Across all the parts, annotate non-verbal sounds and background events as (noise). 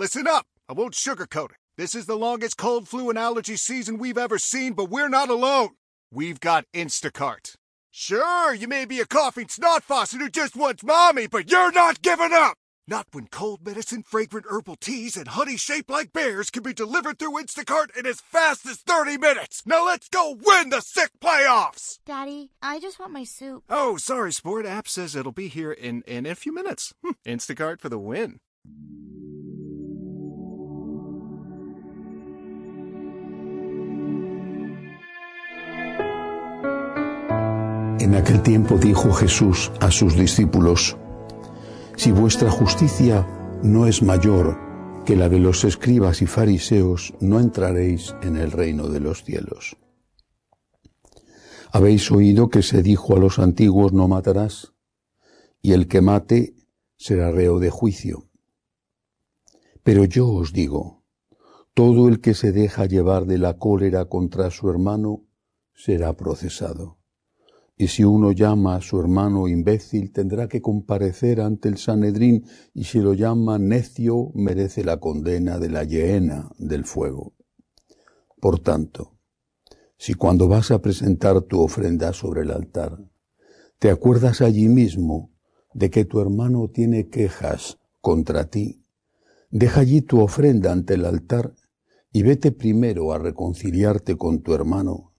Listen up. I won't sugarcoat it. This is the longest cold, flu, and allergy season we've ever seen, but we're not alone. We've got Instacart. Sure, you may be a coughing snot faucet who just wants mommy, but you're not giving up! Not when cold medicine, fragrant herbal teas, and honey shaped like bears can be delivered through Instacart in as fast as 30 minutes! Now let's go win the sick playoffs! Daddy, I just want my soup. Oh, sorry, Sport. App says it'll be here in, in a few minutes. Hm, Instacart for the win. En aquel tiempo dijo Jesús a sus discípulos, Si vuestra justicia no es mayor que la de los escribas y fariseos, no entraréis en el reino de los cielos. Habéis oído que se dijo a los antiguos, no matarás, y el que mate será reo de juicio. Pero yo os digo, todo el que se deja llevar de la cólera contra su hermano será procesado. Y si uno llama a su hermano imbécil, tendrá que comparecer ante el Sanedrín, y si lo llama necio, merece la condena de la hiena del fuego. Por tanto, si cuando vas a presentar tu ofrenda sobre el altar, te acuerdas allí mismo de que tu hermano tiene quejas contra ti, deja allí tu ofrenda ante el altar y vete primero a reconciliarte con tu hermano,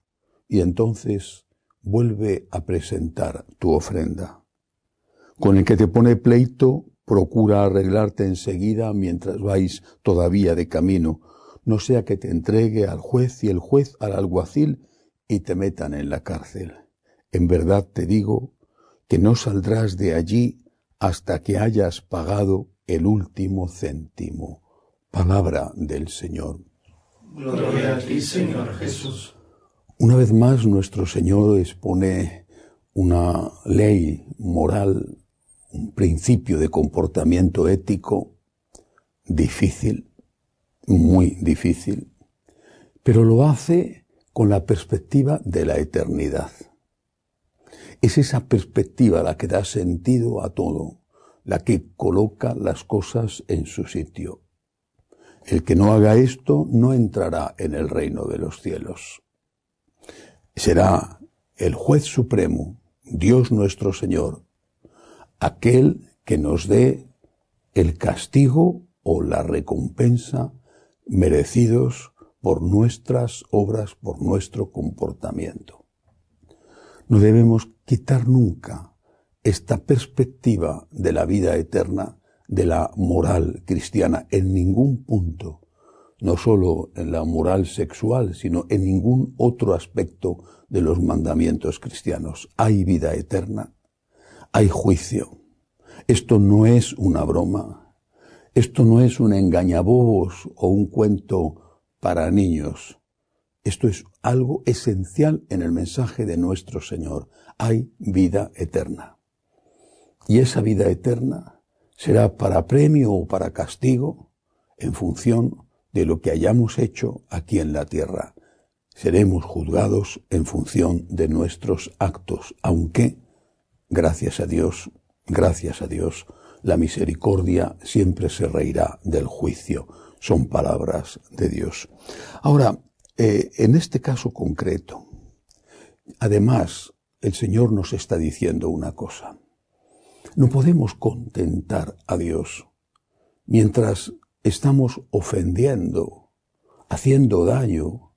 y entonces vuelve a presentar tu ofrenda. Con el que te pone pleito, procura arreglarte enseguida mientras vais todavía de camino, no sea que te entregue al juez y el juez al alguacil y te metan en la cárcel. En verdad te digo que no saldrás de allí hasta que hayas pagado el último céntimo. Palabra del Señor. Gloria a ti, Señor Jesús. Una vez más, nuestro Señor expone una ley moral, un principio de comportamiento ético difícil, muy difícil, pero lo hace con la perspectiva de la eternidad. Es esa perspectiva la que da sentido a todo, la que coloca las cosas en su sitio. El que no haga esto no entrará en el reino de los cielos será el juez supremo, Dios nuestro Señor, aquel que nos dé el castigo o la recompensa merecidos por nuestras obras, por nuestro comportamiento. No debemos quitar nunca esta perspectiva de la vida eterna, de la moral cristiana, en ningún punto no solo en la moral sexual, sino en ningún otro aspecto de los mandamientos cristianos. Hay vida eterna, hay juicio. Esto no es una broma, esto no es un engañabobos o un cuento para niños. Esto es algo esencial en el mensaje de nuestro Señor. Hay vida eterna. Y esa vida eterna será para premio o para castigo en función de lo que hayamos hecho aquí en la tierra. Seremos juzgados en función de nuestros actos, aunque, gracias a Dios, gracias a Dios, la misericordia siempre se reirá del juicio. Son palabras de Dios. Ahora, eh, en este caso concreto, además, el Señor nos está diciendo una cosa. No podemos contentar a Dios mientras estamos ofendiendo, haciendo daño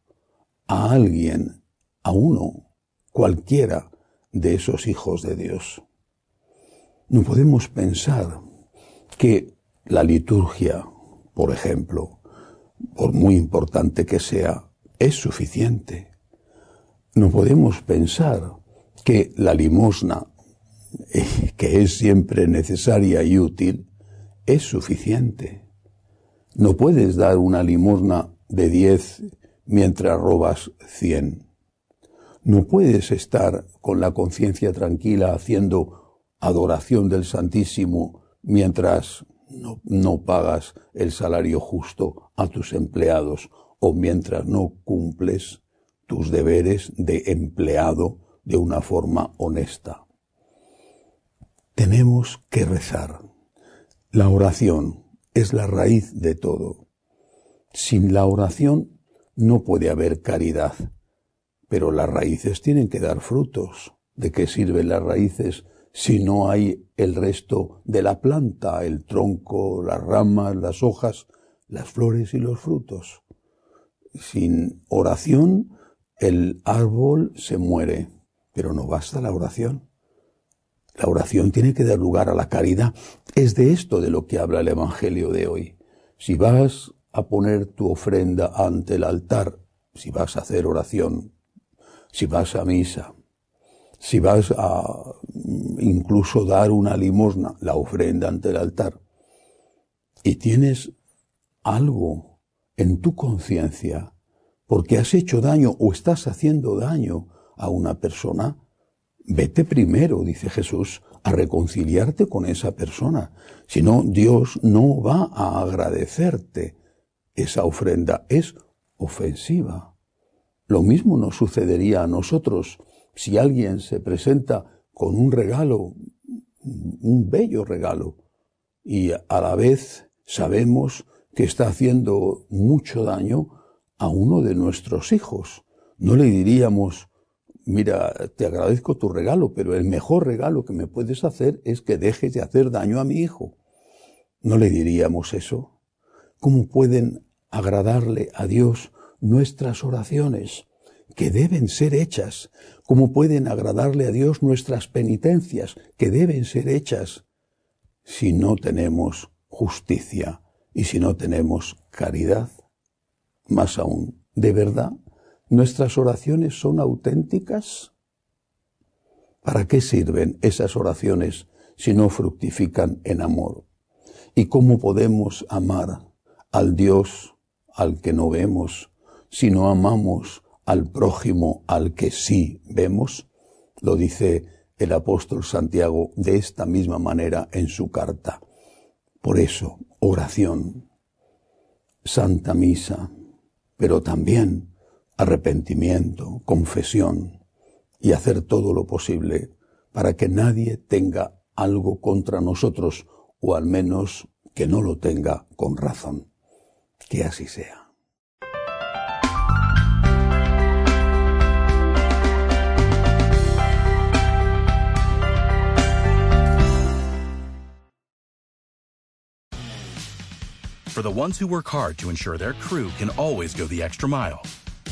a alguien, a uno, cualquiera de esos hijos de Dios. No podemos pensar que la liturgia, por ejemplo, por muy importante que sea, es suficiente. No podemos pensar que la limosna, (laughs) que es siempre necesaria y útil, es suficiente. No puedes dar una limosna de diez mientras robas cien. No puedes estar con la conciencia tranquila haciendo adoración del Santísimo mientras no, no, pagas el salario justo a tus empleados o mientras no cumples tus deberes de empleado de una forma honesta. Tenemos que rezar. La oración es la raíz de todo. Sin la oración no puede haber caridad, pero las raíces tienen que dar frutos. ¿De qué sirven las raíces si no hay el resto de la planta, el tronco, las ramas, las hojas, las flores y los frutos? Sin oración el árbol se muere, pero no basta la oración. La oración tiene que dar lugar a la caridad. Es de esto de lo que habla el Evangelio de hoy. Si vas a poner tu ofrenda ante el altar, si vas a hacer oración, si vas a misa, si vas a incluso dar una limosna, la ofrenda ante el altar, y tienes algo en tu conciencia porque has hecho daño o estás haciendo daño a una persona, vete primero, dice Jesús, a reconciliarte con esa persona. Si no, Dios no va a agradecerte. Esa ofrenda es ofensiva. Lo mismo nos sucedería a nosotros si alguien se presenta con un regalo, un bello regalo, y a la vez sabemos que está haciendo mucho daño a uno de nuestros hijos. No le diríamos, mira, te agradezco tu regalo, pero el mejor regalo que me puedes hacer es que dejes de hacer daño a mi hijo. ¿No le diríamos eso? ¿Cómo pueden agradarle a Dios nuestras oraciones, que deben ser hechas? ¿Cómo pueden agradarle a Dios nuestras penitencias, que deben ser hechas, si no tenemos justicia y si no tenemos caridad? Más aún, ¿de verdad nuestras oraciones son auténticas? ¿Para qué sirven esas oraciones si no fructifican en amor? ¿Y cómo podemos amar al Dios al que no vemos si no amamos al prójimo al que sí vemos? Lo dice el apóstol Santiago de esta misma manera en su carta. Por eso, oración, Santa Misa, pero también arrepentimiento, confesión y hacer todo lo posible para que nadie tenga algo contra nosotros o al menos que no lo tenga con razón. Que así sea. For the ones who work hard to ensure their crew can always go the extra mile,